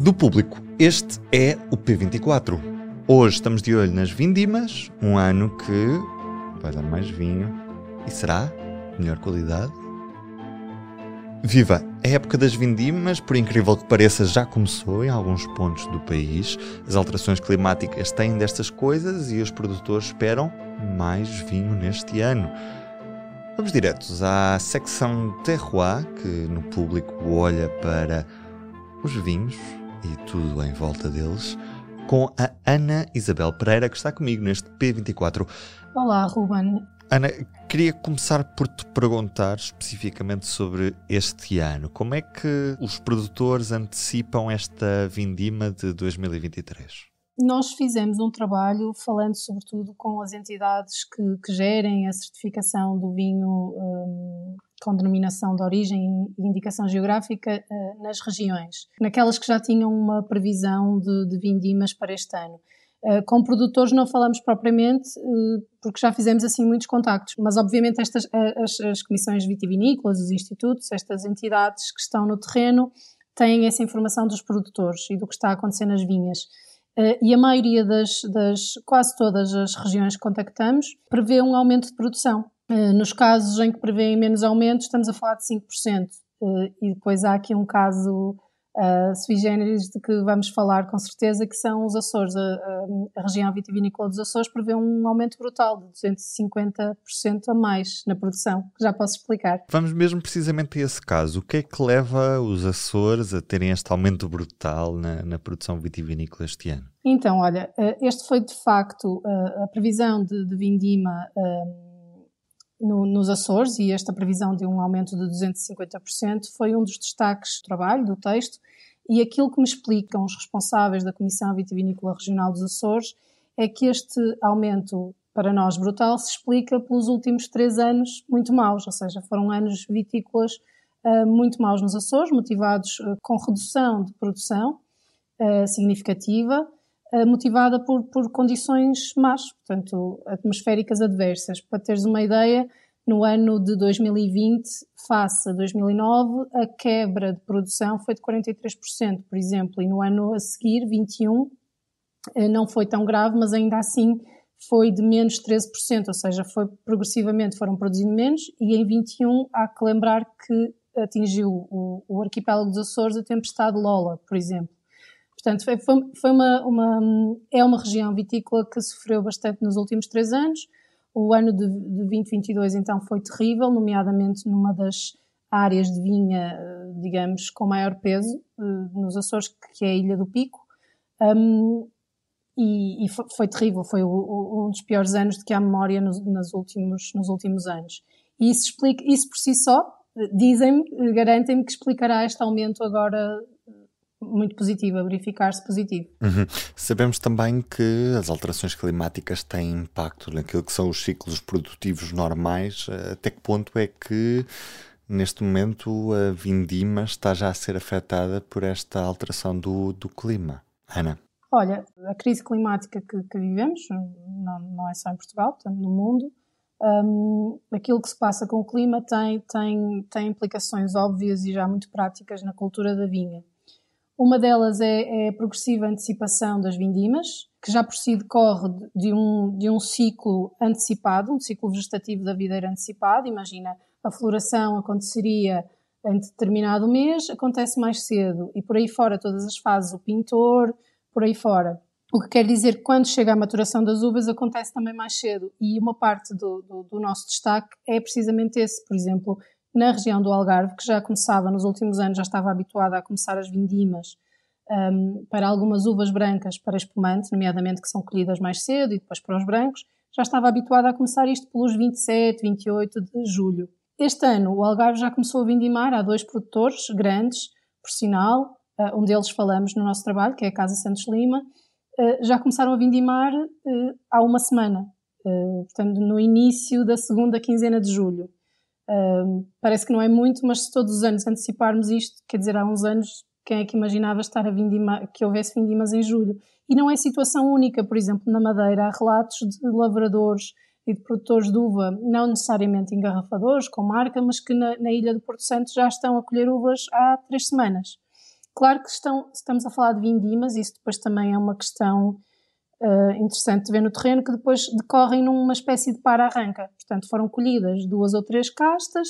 Do público, este é o P24. Hoje estamos de olho nas vindimas, um ano que vai dar mais vinho e será melhor qualidade. Viva! A época das vindimas, por incrível que pareça, já começou em alguns pontos do país. As alterações climáticas têm destas coisas e os produtores esperam mais vinho neste ano. Vamos diretos à secção Terroir, que no público olha para os vinhos e tudo em volta deles, com a Ana Isabel Pereira, que está comigo neste P24. Olá, Ruben. Ana, queria começar por te perguntar especificamente sobre este ano. Como é que os produtores antecipam esta vindima de 2023? Nós fizemos um trabalho falando sobretudo com as entidades que, que gerem a certificação do vinho um, com denominação de origem e indicação geográfica uh, nas regiões, naquelas que já tinham uma previsão de, de vindimas para este ano. Uh, com produtores não falamos propriamente, uh, porque já fizemos assim muitos contactos, mas obviamente estas, as, as comissões vitivinícolas, os institutos, estas entidades que estão no terreno têm essa informação dos produtores e do que está a acontecer nas vinhas. Uh, e a maioria das, das, quase todas as regiões que contactamos prevê um aumento de produção. Uh, nos casos em que prevêem menos aumento, estamos a falar de 5%. Uh, e depois há aqui um caso uh, sui generis de que vamos falar com certeza, que são os Açores. A, a, a região vitivinícola dos Açores prevê um aumento brutal de 250% a mais na produção, que já posso explicar. Vamos mesmo precisamente a esse caso. O que é que leva os Açores a terem este aumento brutal na, na produção vitivinícola este ano? Então, olha, este foi de facto uh, a previsão de, de vindima no, nos Açores e esta previsão de um aumento de 250% foi um dos destaques do trabalho, do texto, e aquilo que me explicam os responsáveis da Comissão Vitivinícola Regional dos Açores é que este aumento, para nós brutal, se explica pelos últimos três anos muito maus, ou seja, foram anos vitícolas uh, muito maus nos Açores, motivados uh, com redução de produção uh, significativa, motivada por, por condições más, portanto, atmosféricas adversas. Para teres uma ideia, no ano de 2020, face a 2009, a quebra de produção foi de 43%, por exemplo, e no ano a seguir, 21, eh, não foi tão grave, mas ainda assim foi de menos 13%, ou seja, foi progressivamente foram produzindo menos, e em 21 há que lembrar que atingiu o, o arquipélago dos Açores a tempestade Lola, por exemplo. Portanto, foi, foi uma, uma, é uma região vitícola que sofreu bastante nos últimos três anos. O ano de, de 2022, então, foi terrível, nomeadamente numa das áreas de vinha, digamos, com maior peso eh, nos Açores, que é a Ilha do Pico. Um, e, e foi, foi, terrível, foi o, o, um dos piores anos de que há memória nos, nos, últimos, nos últimos anos. E isso, explica, isso por si só, eh, dizem-me, garantem-me que explicará este aumento agora muito positiva, verificar-se positivo. Uhum. Sabemos também que as alterações climáticas têm impacto naquilo que são os ciclos produtivos normais. Até que ponto é que neste momento a vindima está já a ser afetada por esta alteração do, do clima? Ana? Olha, a crise climática que, que vivemos, não, não, é só em Portugal, portanto no mundo, um, aquilo que se passa com o clima tem, tem, tem implicações óbvias e já muito práticas na cultura da vinha. Uma delas é, é, a progressiva antecipação das vindimas, que já por si decorre de um, de um ciclo antecipado, um ciclo vegetativo da videira antecipado. Imagina, a floração aconteceria em determinado mês, acontece mais cedo, e por aí fora todas as fases, o pintor, por aí fora. O que quer dizer que quando chega a maturação das uvas acontece também mais cedo. E uma parte do, do, do nosso destaque é precisamente esse, por exemplo, na região do Algarve, que já começava nos últimos anos, já estava habituada a começar as vindimas um, para algumas uvas brancas para espumante, nomeadamente que são colhidas mais cedo e depois para os brancos, já estava habituada a começar isto pelos 27, 28 de julho. este ano o Algarve já começou a vindimar, há dois produtores grandes, por sinal, uh, um deles falamos no nosso trabalho, que é a Casa Santos Lima, uh, já começaram a vindimar uh, há uma semana, portanto no início da segunda quinzena de julho. Parece que não é muito, mas se todos os anos anteciparmos isto, quer dizer, há uns anos quem é que imaginava estar a vindima, que houvesse vindimas em julho? E não é situação única, por exemplo, na Madeira há relatos de lavradores e de produtores de uva, não necessariamente engarrafadores, com marca, mas que na, na ilha do Porto Santo já estão a colher uvas há três semanas. Claro que estão, estamos a falar de vindimas, isso depois também é uma questão uh, interessante de ver no terreno, que depois decorrem numa espécie de para-arranca. Portanto, foram colhidas duas ou três castas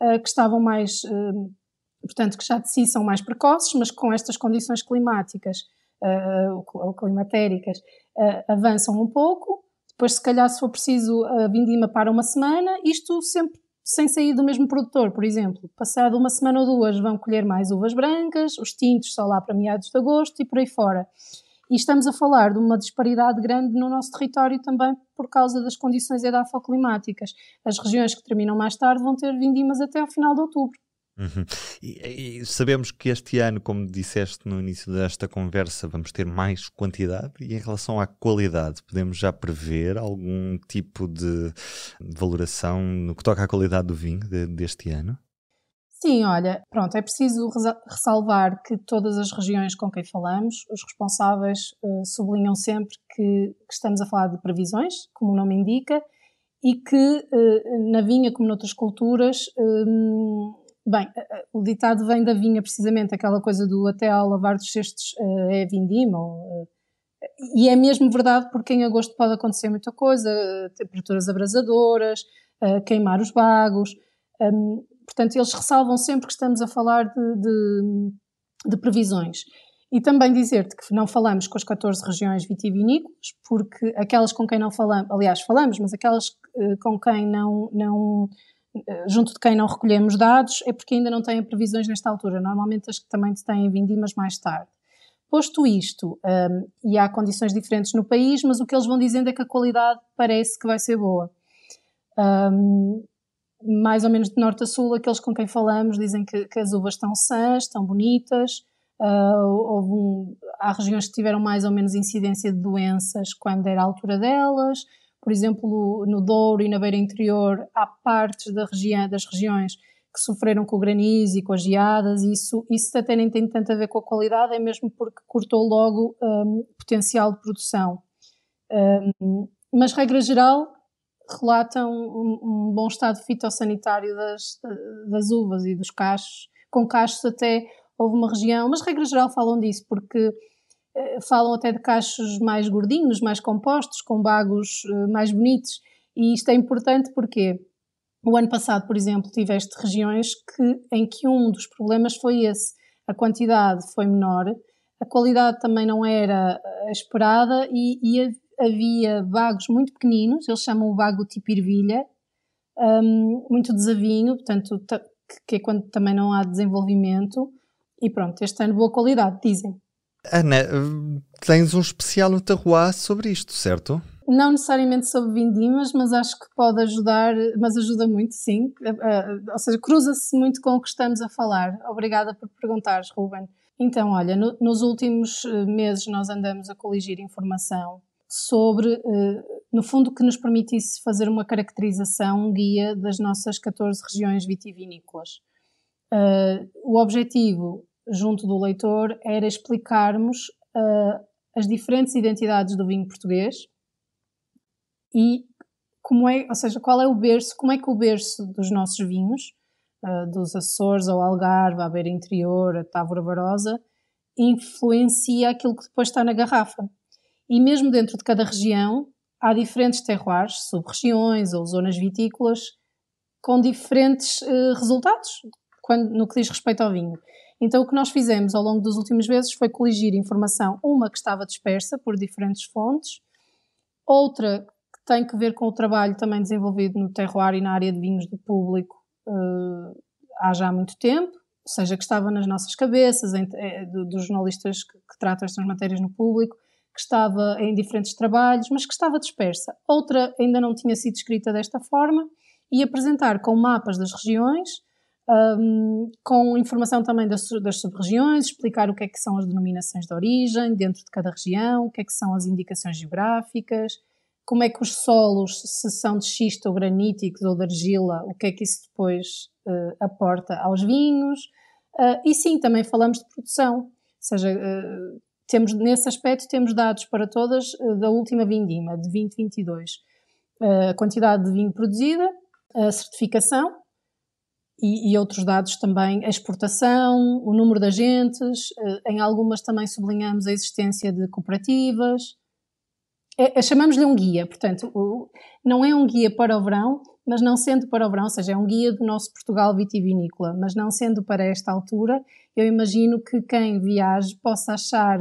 uh, que estavam mais, uh, portanto, que já de si são mais precoces, mas com estas condições climáticas ou climatéricas avançam um pouco depois, se calhar, se for preciso, a vindima para uma semana, isto sempre sem sair do mesmo produtor, por exemplo. Passado uma semana ou duas vão colher mais uvas brancas, os tintos só lá para meados de agosto e por aí fora. E estamos a falar de uma disparidade grande no nosso território também por causa das condições edafoclimáticas. As regiões que terminam mais tarde vão ter vindimas até ao final de outubro. Uhum. E, e, sabemos que este ano, como disseste no início desta conversa, vamos ter mais quantidade e em relação à qualidade, podemos já prever algum tipo de valoração no que toca à qualidade do vinho de, deste ano? Sim, olha, pronto, é preciso ressalvar que todas as regiões com quem falamos, os responsáveis uh, sublinham sempre que, que, estamos a falar de previsões, como o nome indica, e que uh, na vinha, como noutras culturas, uh, Bem, eh, eh, o ditado vem da vinha, precisamente, aquela coisa do até ao lavar dos cestos uh, é vindima. Uh, e é mesmo verdade porque em agosto pode acontecer muita coisa, temperaturas abrasadoras, uh, queimar os bagos. Um, portanto, eles ressalvam sempre que estamos a falar de, de, de previsões. E também dizer-te que não falamos com as 14 regiões vitivinícolas, porque aquelas com quem não falamos, aliás, falamos, mas aquelas com quem não, não eh, junto de quem não recolhemos dados, é porque ainda não têm previsões nesta altura. Normalmente as que também têm vindimas mais tarde. Posto isto, um, e há condições diferentes no país, mas o que eles vão dizendo é que a qualidade parece que vai ser boa. Um, mais ou menos de norte a sul, aqueles com quem falamos dizem que, que as uvas estão sãs, estão bonitas. Uh, um, há regiões que tiveram mais ou menos incidência de doenças quando era a altura delas. Por exemplo, no Douro e na Beira Interior, há partes da região, das regiões que sofreram com o granizo e com as geadas, e isso, isso até nem tem tanto a ver com a qualidade, é mesmo porque cortou logo um, potencial de produção. Um, mas, regra geral, relatam um, um, bom estado fitossanitário das, das uvas e dos cachos, com cachos até houve uma região, mas regra geral falam disso, porque eh, falam até de cachos mais gordinhos, mais compostos, com bagos eh, mais bonitos. E isto é importante porque o ano passado, por exemplo, tiveste regiões que, em que um dos problemas foi esse. A quantidade foi menor, a qualidade também não era eh, esperada e, e havia bagos muito pequeninos, eles chamam o bago tipo ervilha, um, muito desavinho, portanto, que é quando também não há desenvolvimento. E pronto, este ano boa qualidade, dizem. Ana, tens um especial no Terroir sobre isto, certo? Não necessariamente sobre vindimas, mas acho que pode ajudar, mas ajuda muito, sim. Ou seja, cruza-se muito com o que estamos a falar. Obrigada por perguntares, Ruben. Então, olha, no, nos últimos eh, meses nós andamos a coligir informação sobre, eh, no fundo, que nos permitisse fazer uma caracterização, um guia das nossas 14 regiões vitivinícolas. Uh, o objetivo junto do leitor era explicarmos uh, as diferentes identidades do vinho português e como é, ou seja, qual é o berço, como é que o berço dos nossos vinhos, dos Açores ao Algarve, à Beira Interior, a Távora Barosa, influencia aquilo que depois está na garrafa. E mesmo dentro de cada região há diferentes terroirs, sub-regiões ou zonas vitícolas com diferentes uh, resultados quando, no que diz respeito ao vinho. Então, o que nós fizemos ao longo dos últimos meses foi coligir informação, uma que estava dispersa por diferentes fontes, outra que tem que ver com o trabalho também desenvolvido no terroir e na área de vinhos do público uh, há já muito tempo, ou seja, que estava nas nossas cabeças, em, é, dos jornalistas que, que tratam estas matérias no público, que estava em diferentes trabalhos, mas que estava dispersa. Outra ainda não tinha sido escrita desta forma e apresentar com mapas das regiões, um, com informação também das, das sub-regiões, explicar o que é que são as denominações de origem dentro de cada região, o que é que são as indicações geográficas, como é que os solos, se são de xisto ou graníticos ou de argila, o que é que isso depois uh, aporta aos vinhos. Uh, e sim, também falamos de produção, ou seja, uh, temos nesse aspecto temos dados para todas da última vindima, de 2022. a quantidade de vinho produzida, a certificação e, e, outros dados também, a exportação, o número de agentes, em algumas também sublinhamos a existência de cooperativas, é, é, chamamos-lhe um guia, portanto, o, não é um guia para o verão, mas não sendo para o verão, ou seja, é um guia do nosso Portugal vitivinícola, mas não sendo para esta altura, eu imagino que quem viaje possa achar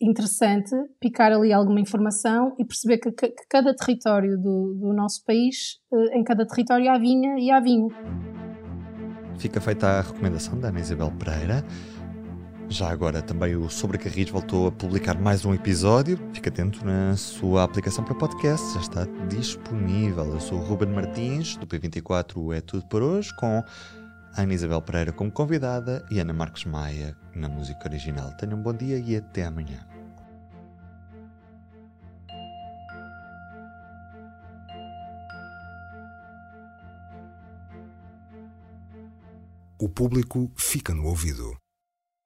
interessante picar ali alguma informação e perceber que, que, que cada território do, do nosso país, eh, em cada território há vinha e há vinho. Fica feita a recomendação da Ana Isabel Pereira. Já agora também o Sobre Carris voltou a publicar mais um episódio. Fique atento na sua aplicação para podcast, já está disponível. Eu sou o Ruben Martins, do P24 É Tudo por Hoje, com Ana Isabel Pereira como convidada e Ana Marques Maia na música original. Tenham um bom dia e até amanhã. O público fica no ouvido.